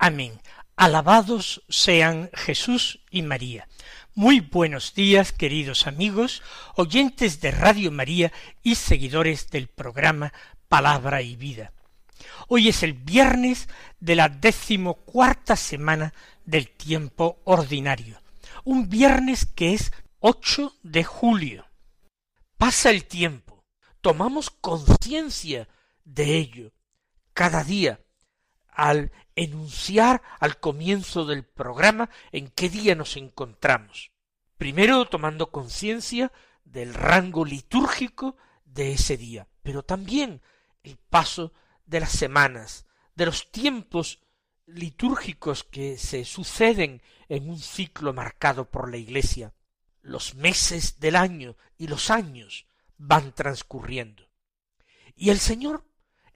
Amén. Alabados sean Jesús y María. Muy buenos días, queridos amigos, oyentes de Radio María y seguidores del programa Palabra y Vida. Hoy es el viernes de la decimocuarta semana del tiempo ordinario, un viernes que es 8 de julio. Pasa el tiempo, tomamos conciencia de ello cada día al enunciar al comienzo del programa en qué día nos encontramos. Primero tomando conciencia del rango litúrgico de ese día, pero también el paso de las semanas, de los tiempos litúrgicos que se suceden en un ciclo marcado por la Iglesia. Los meses del año y los años van transcurriendo. Y el Señor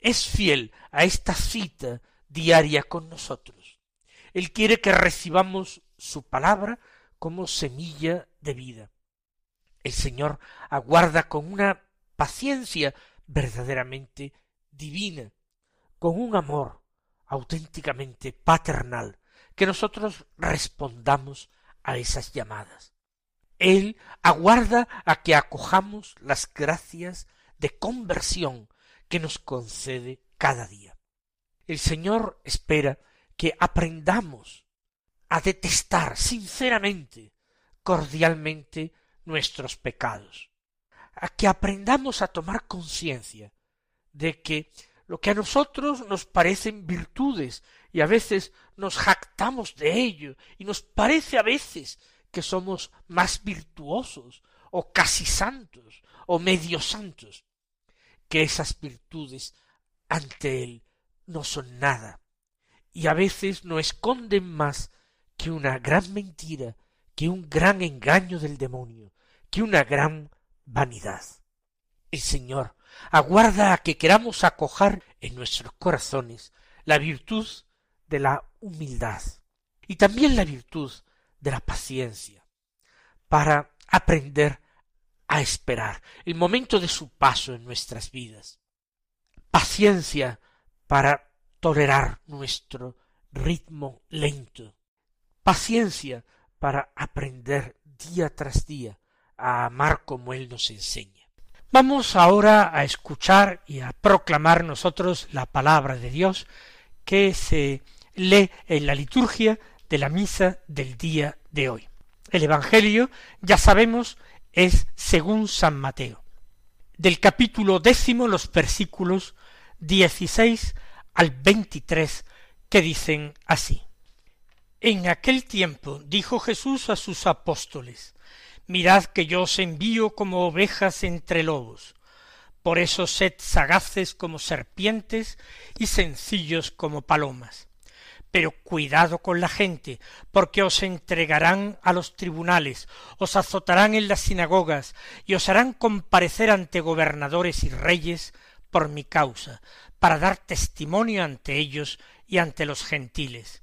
es fiel a esta cita diaria con nosotros. Él quiere que recibamos su palabra como semilla de vida. El Señor aguarda con una paciencia verdaderamente divina, con un amor auténticamente paternal, que nosotros respondamos a esas llamadas. Él aguarda a que acojamos las gracias de conversión que nos concede cada día. El Señor espera que aprendamos a detestar sinceramente, cordialmente nuestros pecados, a que aprendamos a tomar conciencia de que lo que a nosotros nos parecen virtudes y a veces nos jactamos de ello y nos parece a veces que somos más virtuosos o casi santos o medio santos, que esas virtudes ante Él no son nada, y a veces no esconden más que una gran mentira, que un gran engaño del demonio, que una gran vanidad. El Señor aguarda a que queramos acojar en nuestros corazones la virtud de la humildad y también la virtud de la paciencia, para aprender a esperar el momento de su paso en nuestras vidas. Paciencia para tolerar nuestro ritmo lento, paciencia para aprender día tras día a amar como Él nos enseña. Vamos ahora a escuchar y a proclamar nosotros la palabra de Dios que se lee en la liturgia de la misa del día de hoy. El Evangelio, ya sabemos, es según San Mateo. Del capítulo décimo los versículos dieciséis al veintitrés que dicen así. En aquel tiempo dijo Jesús a sus apóstoles, Mirad que yo os envío como ovejas entre lobos, por eso sed sagaces como serpientes y sencillos como palomas. Pero cuidado con la gente, porque os entregarán a los tribunales, os azotarán en las sinagogas y os harán comparecer ante gobernadores y reyes por mi causa, para dar testimonio ante ellos y ante los gentiles.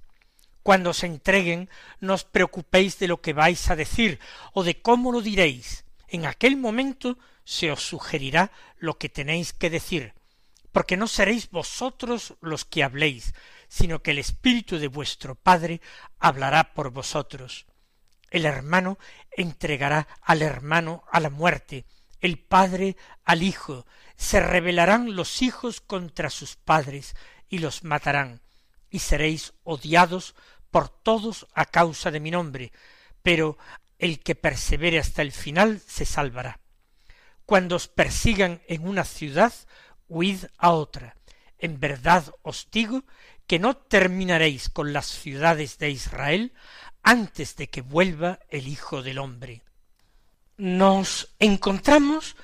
Cuando os entreguen, no os preocupéis de lo que vais a decir o de cómo lo diréis. En aquel momento se os sugerirá lo que tenéis que decir, porque no seréis vosotros los que habléis, sino que el Espíritu de vuestro Padre hablará por vosotros. El hermano entregará al hermano a la muerte, el padre al hijo, se rebelarán los hijos contra sus padres y los matarán, y seréis odiados por todos a causa de mi nombre, pero el que persevere hasta el final se salvará. Cuando os persigan en una ciudad, huid a otra. En verdad os digo que no terminaréis con las ciudades de Israel antes de que vuelva el Hijo del hombre. Nos encontramos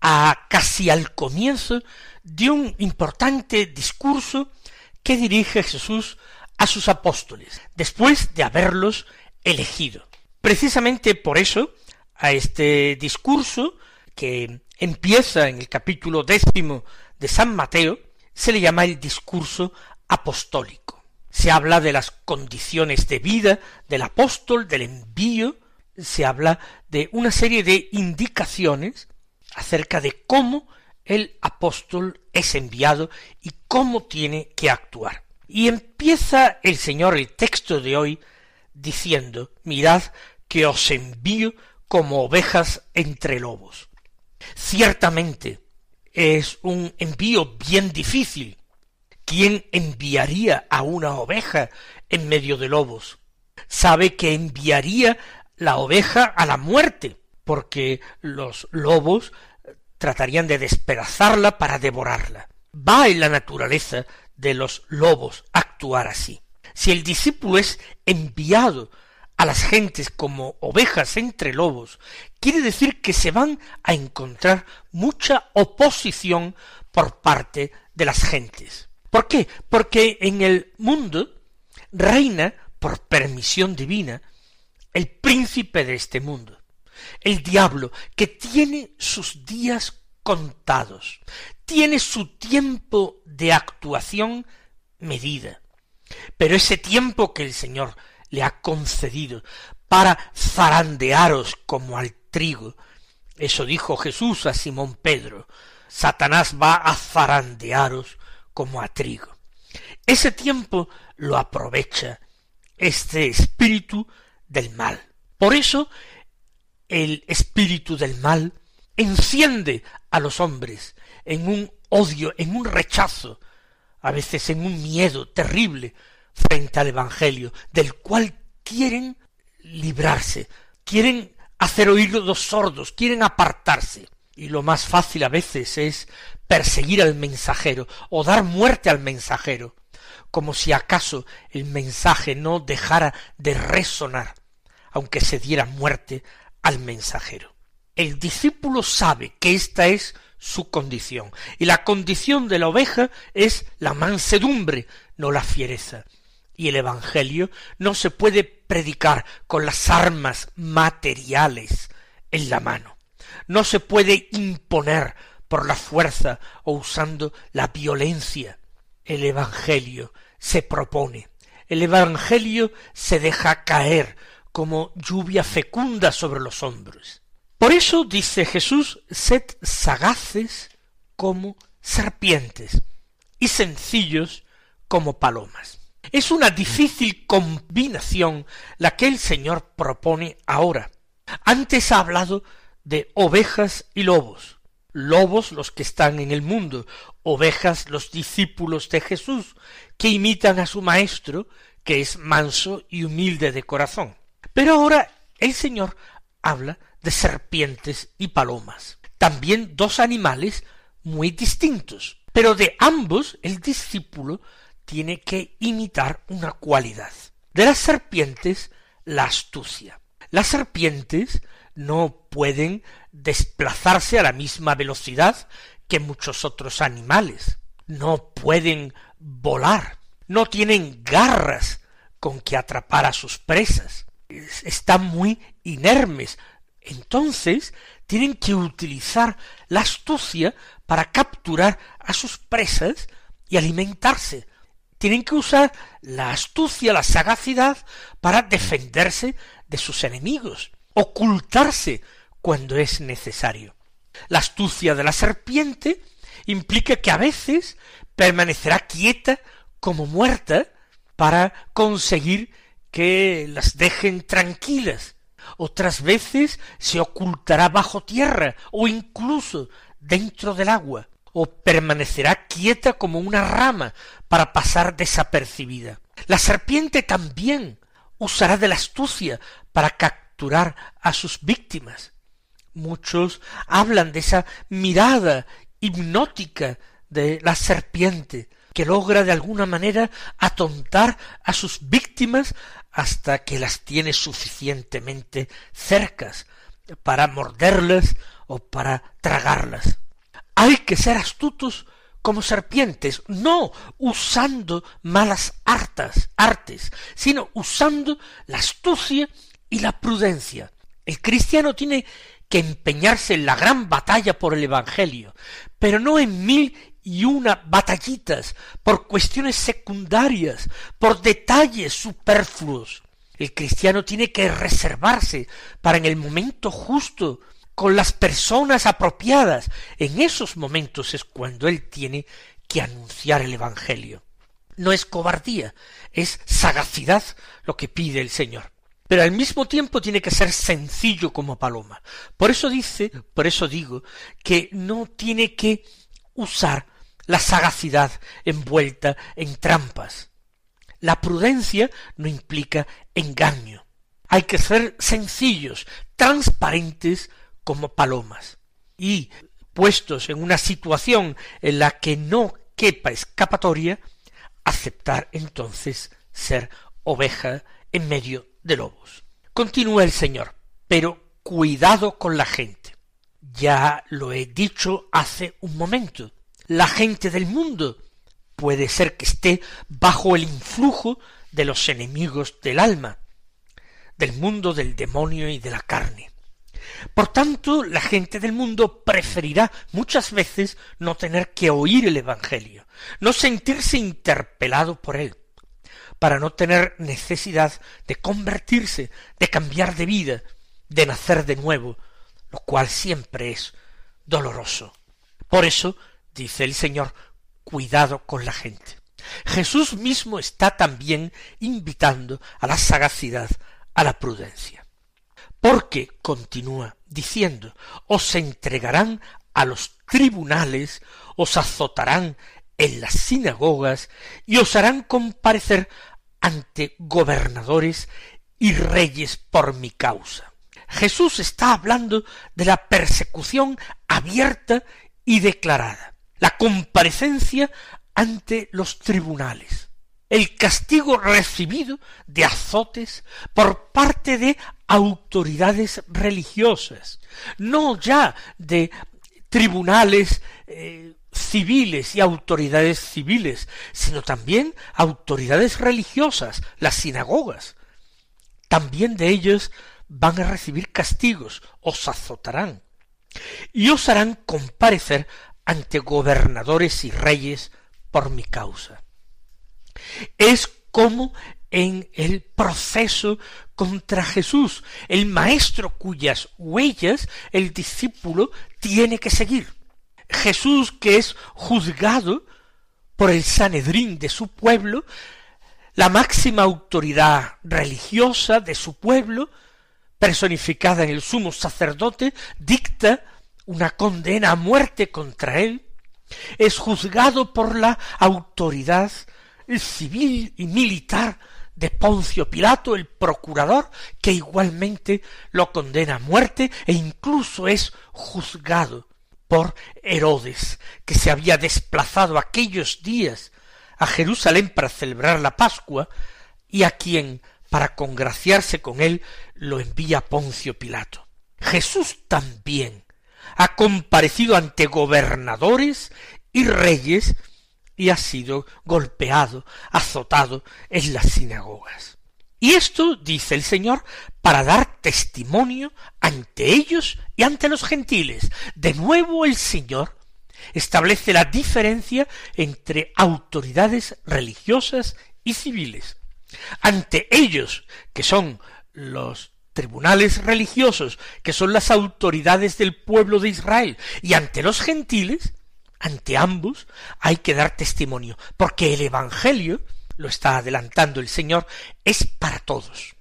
a casi al comienzo de un importante discurso que dirige Jesús a sus apóstoles, después de haberlos elegido. Precisamente por eso, a este discurso, que empieza en el capítulo décimo de San Mateo, se le llama el discurso apostólico. Se habla de las condiciones de vida del apóstol, del envío, se habla de una serie de indicaciones acerca de cómo el apóstol es enviado y cómo tiene que actuar. Y empieza el Señor el texto de hoy diciendo, mirad que os envío como ovejas entre lobos. Ciertamente es un envío bien difícil. ¿Quién enviaría a una oveja en medio de lobos? Sabe que enviaría la oveja a la muerte, porque los lobos tratarían de despedazarla para devorarla. Va en la naturaleza de los lobos actuar así. Si el discípulo es enviado a las gentes como ovejas entre lobos, quiere decir que se van a encontrar mucha oposición por parte de las gentes. ¿Por qué? Porque en el mundo reina, por permisión divina, el príncipe de este mundo, el diablo, que tiene sus días contados, tiene su tiempo de actuación medida. Pero ese tiempo que el Señor le ha concedido para zarandearos como al trigo, eso dijo Jesús a Simón Pedro, Satanás va a zarandearos como a trigo. Ese tiempo lo aprovecha este espíritu del mal. Por eso el espíritu del mal enciende a los hombres en un odio, en un rechazo, a veces en un miedo terrible frente al Evangelio, del cual quieren librarse, quieren hacer oír los sordos, quieren apartarse. Y lo más fácil a veces es perseguir al mensajero o dar muerte al mensajero, como si acaso el mensaje no dejara de resonar aunque se diera muerte al mensajero. El discípulo sabe que esta es su condición, y la condición de la oveja es la mansedumbre, no la fiereza. Y el Evangelio no se puede predicar con las armas materiales en la mano. No se puede imponer por la fuerza o usando la violencia. El Evangelio se propone. El Evangelio se deja caer como lluvia fecunda sobre los hombros. Por eso dice Jesús, sed sagaces como serpientes y sencillos como palomas. Es una difícil combinación la que el Señor propone ahora. Antes ha hablado de ovejas y lobos, lobos los que están en el mundo, ovejas los discípulos de Jesús, que imitan a su Maestro, que es manso y humilde de corazón. Pero ahora el Señor habla de serpientes y palomas, también dos animales muy distintos, pero de ambos el discípulo tiene que imitar una cualidad. De las serpientes, la astucia. Las serpientes no pueden desplazarse a la misma velocidad que muchos otros animales, no pueden volar, no tienen garras con que atrapar a sus presas, están muy inermes. Entonces tienen que utilizar la astucia para capturar a sus presas y alimentarse. Tienen que usar la astucia, la sagacidad para defenderse de sus enemigos, ocultarse cuando es necesario. La astucia de la serpiente implica que a veces permanecerá quieta como muerta para conseguir que las dejen tranquilas. Otras veces se ocultará bajo tierra o incluso dentro del agua, o permanecerá quieta como una rama para pasar desapercibida. La serpiente también usará de la astucia para capturar a sus víctimas. Muchos hablan de esa mirada hipnótica de la serpiente, que logra de alguna manera atontar a sus víctimas hasta que las tiene suficientemente cercas para morderlas o para tragarlas. Hay que ser astutos como serpientes, no usando malas artes, sino usando la astucia y la prudencia. El cristiano tiene que empeñarse en la gran batalla por el Evangelio, pero no en mil y una batallitas, por cuestiones secundarias, por detalles superfluos. El cristiano tiene que reservarse para en el momento justo, con las personas apropiadas. En esos momentos es cuando él tiene que anunciar el Evangelio. No es cobardía, es sagacidad lo que pide el Señor. Pero al mismo tiempo tiene que ser sencillo como paloma. Por eso dice, por eso digo, que no tiene que usar la sagacidad envuelta en trampas. La prudencia no implica engaño. Hay que ser sencillos, transparentes como palomas. Y puestos en una situación en la que no quepa escapatoria, aceptar entonces ser oveja en medio de lobos. Continúa el Señor, pero cuidado con la gente. Ya lo he dicho hace un momento. La gente del mundo puede ser que esté bajo el influjo de los enemigos del alma, del mundo del demonio y de la carne. Por tanto, la gente del mundo preferirá muchas veces no tener que oír el Evangelio, no sentirse interpelado por él, para no tener necesidad de convertirse, de cambiar de vida, de nacer de nuevo, lo cual siempre es doloroso. Por eso, dice el Señor, cuidado con la gente. Jesús mismo está también invitando a la sagacidad, a la prudencia. Porque, continúa diciendo, os entregarán a los tribunales, os azotarán en las sinagogas y os harán comparecer ante gobernadores y reyes por mi causa. Jesús está hablando de la persecución abierta y declarada, la comparecencia ante los tribunales, el castigo recibido de azotes por parte de autoridades religiosas, no ya de tribunales eh, civiles y autoridades civiles, sino también autoridades religiosas, las sinagogas. También de ellos van a recibir castigos, os azotarán, y os harán comparecer ante gobernadores y reyes por mi causa. Es como en el proceso contra Jesús, el maestro cuyas huellas el discípulo tiene que seguir. Jesús que es juzgado por el Sanedrín de su pueblo, la máxima autoridad religiosa de su pueblo, personificada en el sumo sacerdote, dicta una condena a muerte contra él, es juzgado por la autoridad civil y militar de Poncio Pilato, el procurador, que igualmente lo condena a muerte e incluso es juzgado por Herodes, que se había desplazado aquellos días a Jerusalén para celebrar la Pascua, y a quien, para congraciarse con él, lo envía Poncio Pilato. Jesús también ha comparecido ante gobernadores y reyes y ha sido golpeado, azotado en las sinagogas. Y esto, dice el Señor, para dar testimonio ante ellos y ante los gentiles. De nuevo el Señor establece la diferencia entre autoridades religiosas y civiles. Ante ellos, que son los tribunales religiosos, que son las autoridades del pueblo de Israel, y ante los gentiles, ante ambos hay que dar testimonio, porque el Evangelio, lo está adelantando el Señor, es para todos.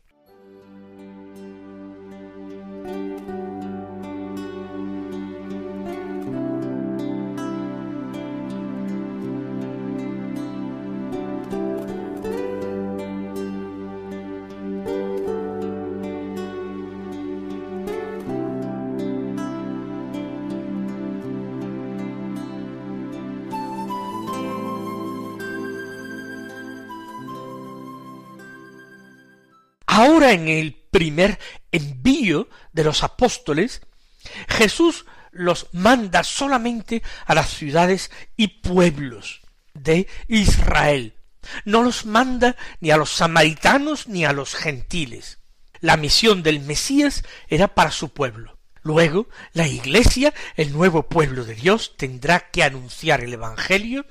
Ahora en el primer envío de los apóstoles, Jesús los manda solamente a las ciudades y pueblos de Israel. No los manda ni a los samaritanos ni a los gentiles. La misión del Mesías era para su pueblo. Luego, la Iglesia, el nuevo pueblo de Dios, tendrá que anunciar el Evangelio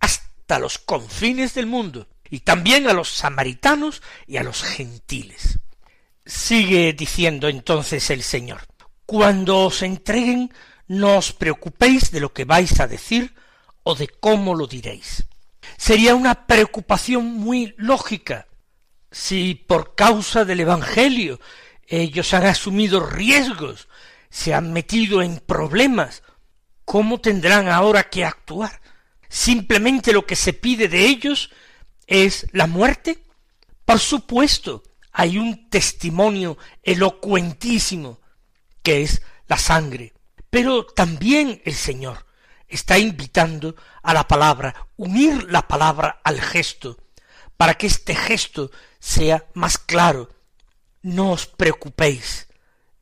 hasta los confines del mundo, y también a los samaritanos y a los gentiles. Sigue diciendo entonces el Señor, cuando os entreguen, no os preocupéis de lo que vais a decir o de cómo lo diréis. Sería una preocupación muy lógica si por causa del Evangelio ellos han asumido riesgos, se han metido en problemas, ¿cómo tendrán ahora que actuar? Simplemente lo que se pide de ellos es la muerte. Por supuesto, hay un testimonio elocuentísimo que es la sangre. Pero también el Señor está invitando a la palabra, unir la palabra al gesto, para que este gesto sea más claro. No os preocupéis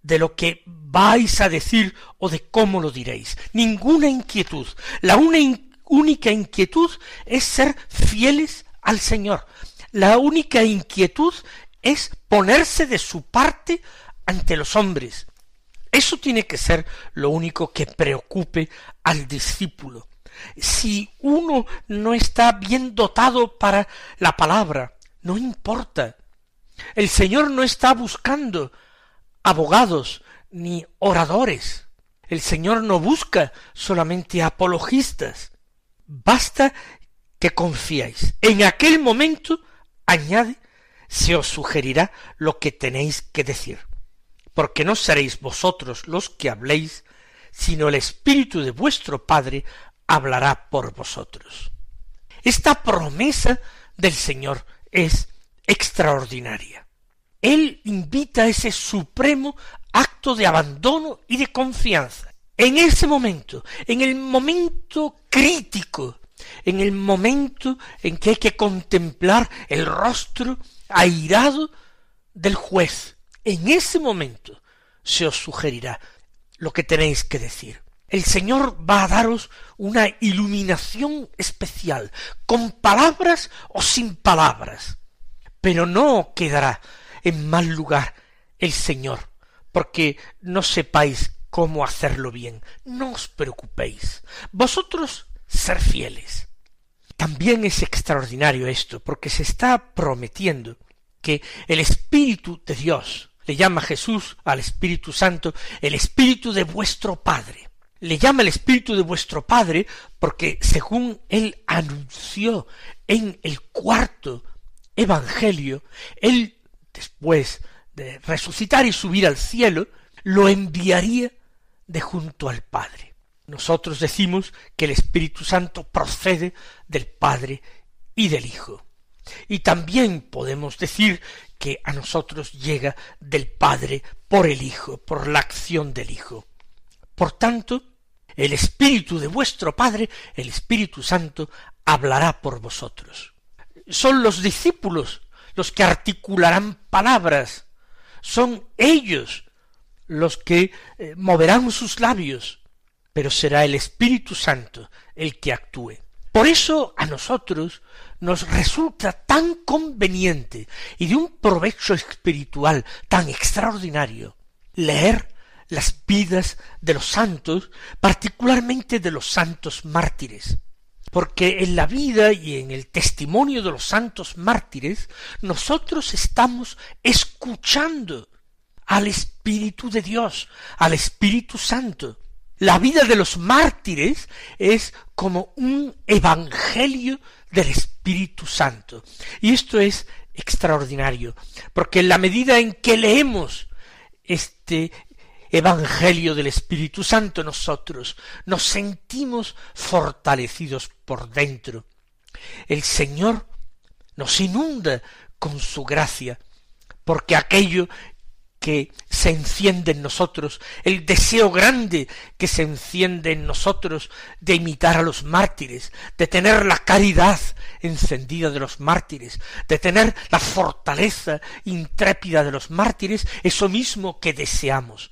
de lo que vais a decir o de cómo lo diréis. Ninguna inquietud. La única inquietud es ser fieles al Señor. La única inquietud es ponerse de su parte ante los hombres. Eso tiene que ser lo único que preocupe al discípulo. Si uno no está bien dotado para la palabra, no importa. El Señor no está buscando abogados ni oradores. El Señor no busca solamente apologistas. Basta confiáis. En aquel momento, añade, se os sugerirá lo que tenéis que decir, porque no seréis vosotros los que habléis, sino el Espíritu de vuestro Padre hablará por vosotros. Esta promesa del Señor es extraordinaria. Él invita a ese supremo acto de abandono y de confianza. En ese momento, en el momento crítico, en el momento en que hay que contemplar el rostro airado del juez. En ese momento se os sugerirá lo que tenéis que decir. El Señor va a daros una iluminación especial, con palabras o sin palabras. Pero no quedará en mal lugar el Señor, porque no sepáis cómo hacerlo bien. No os preocupéis. Vosotros ser fieles. También es extraordinario esto, porque se está prometiendo que el Espíritu de Dios, le llama Jesús al Espíritu Santo, el Espíritu de vuestro Padre. Le llama el Espíritu de vuestro Padre porque según él anunció en el cuarto Evangelio, él, después de resucitar y subir al cielo, lo enviaría de junto al Padre. Nosotros decimos que el Espíritu Santo procede del Padre y del Hijo. Y también podemos decir que a nosotros llega del Padre por el Hijo, por la acción del Hijo. Por tanto, el Espíritu de vuestro Padre, el Espíritu Santo, hablará por vosotros. Son los discípulos los que articularán palabras, son ellos los que eh, moverán sus labios, pero será el Espíritu Santo el que actúe. Por eso a nosotros nos resulta tan conveniente y de un provecho espiritual tan extraordinario leer las vidas de los santos, particularmente de los santos mártires, porque en la vida y en el testimonio de los santos mártires nosotros estamos escuchando al Espíritu de Dios, al Espíritu Santo, la vida de los mártires es como un evangelio del Espíritu Santo. Y esto es extraordinario, porque en la medida en que leemos este Evangelio del Espíritu Santo nosotros nos sentimos fortalecidos por dentro. El Señor nos inunda con su gracia, porque aquello que se enciende en nosotros, el deseo grande que se enciende en nosotros de imitar a los mártires, de tener la caridad encendida de los mártires, de tener la fortaleza intrépida de los mártires, eso mismo que deseamos.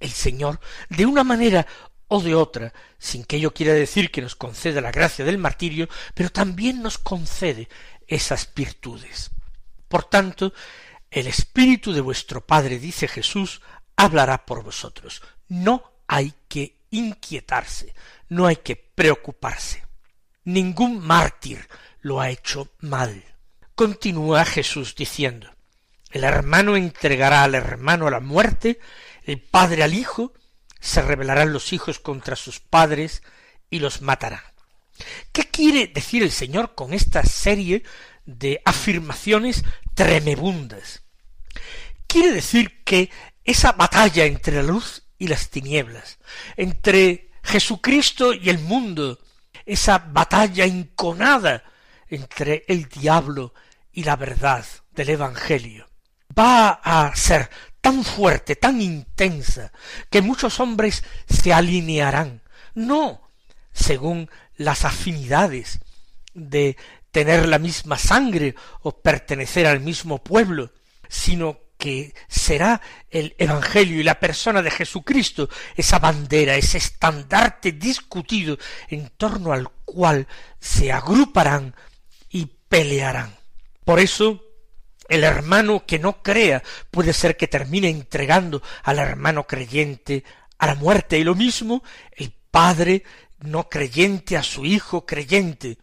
El Señor, de una manera o de otra, sin que ello quiera decir que nos conceda la gracia del martirio, pero también nos concede esas virtudes. Por tanto, el Espíritu de vuestro Padre, dice Jesús, hablará por vosotros. No hay que inquietarse, no hay que preocuparse. Ningún mártir lo ha hecho mal. Continúa Jesús diciendo, el hermano entregará al hermano a la muerte, el padre al hijo, se rebelarán los hijos contra sus padres y los matarán. ¿Qué quiere decir el Señor con esta serie de afirmaciones tremebundas? Quiere decir que esa batalla entre la luz y las tinieblas, entre Jesucristo y el mundo, esa batalla inconada entre el diablo y la verdad del Evangelio, va a ser tan fuerte, tan intensa, que muchos hombres se alinearán, no según las afinidades de tener la misma sangre o pertenecer al mismo pueblo, sino que será el Evangelio y la persona de Jesucristo esa bandera, ese estandarte discutido en torno al cual se agruparán y pelearán. Por eso el hermano que no crea puede ser que termine entregando al hermano creyente a la muerte y lo mismo el padre no creyente a su hijo creyente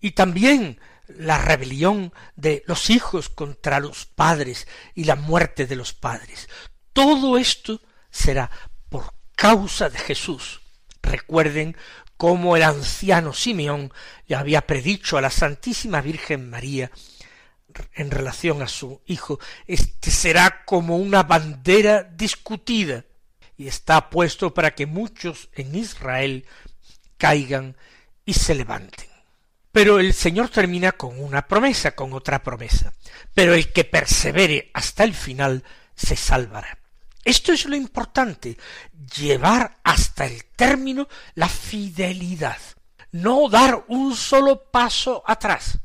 y también la rebelión de los hijos contra los padres y la muerte de los padres. Todo esto será por causa de Jesús. Recuerden cómo el anciano Simeón le había predicho a la Santísima Virgen María en relación a su hijo, este será como una bandera discutida y está puesto para que muchos en Israel caigan y se levanten. Pero el Señor termina con una promesa, con otra promesa. Pero el que persevere hasta el final se salvará. Esto es lo importante, llevar hasta el término la fidelidad, no dar un solo paso atrás,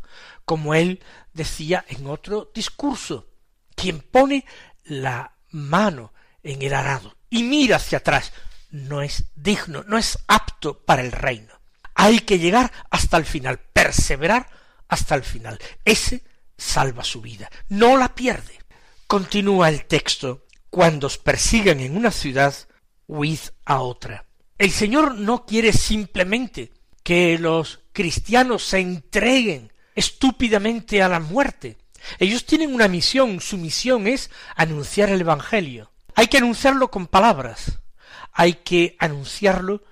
como él decía en otro discurso, quien pone la mano en el arado y mira hacia atrás no es digno, no es apto para el reino. Hay que llegar hasta el final, perseverar hasta el final. Ese salva su vida, no la pierde. Continúa el texto, cuando os persigan en una ciudad, huid a otra. El Señor no quiere simplemente que los cristianos se entreguen estúpidamente a la muerte. Ellos tienen una misión, su misión es anunciar el Evangelio. Hay que anunciarlo con palabras, hay que anunciarlo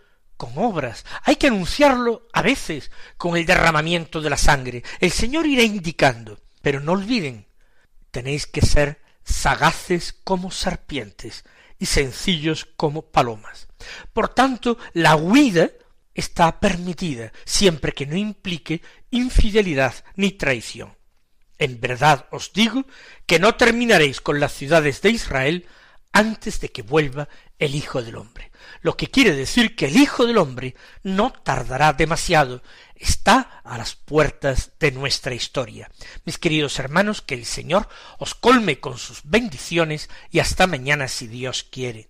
con obras, hay que anunciarlo a veces con el derramamiento de la sangre. El Señor irá indicando, pero no olviden, tenéis que ser sagaces como serpientes y sencillos como palomas. Por tanto, la huida está permitida siempre que no implique infidelidad ni traición. En verdad os digo que no terminaréis con las ciudades de Israel antes de que vuelva el Hijo del Hombre. Lo que quiere decir que el Hijo del Hombre no tardará demasiado, está a las puertas de nuestra historia. Mis queridos hermanos, que el Señor os colme con sus bendiciones y hasta mañana si Dios quiere.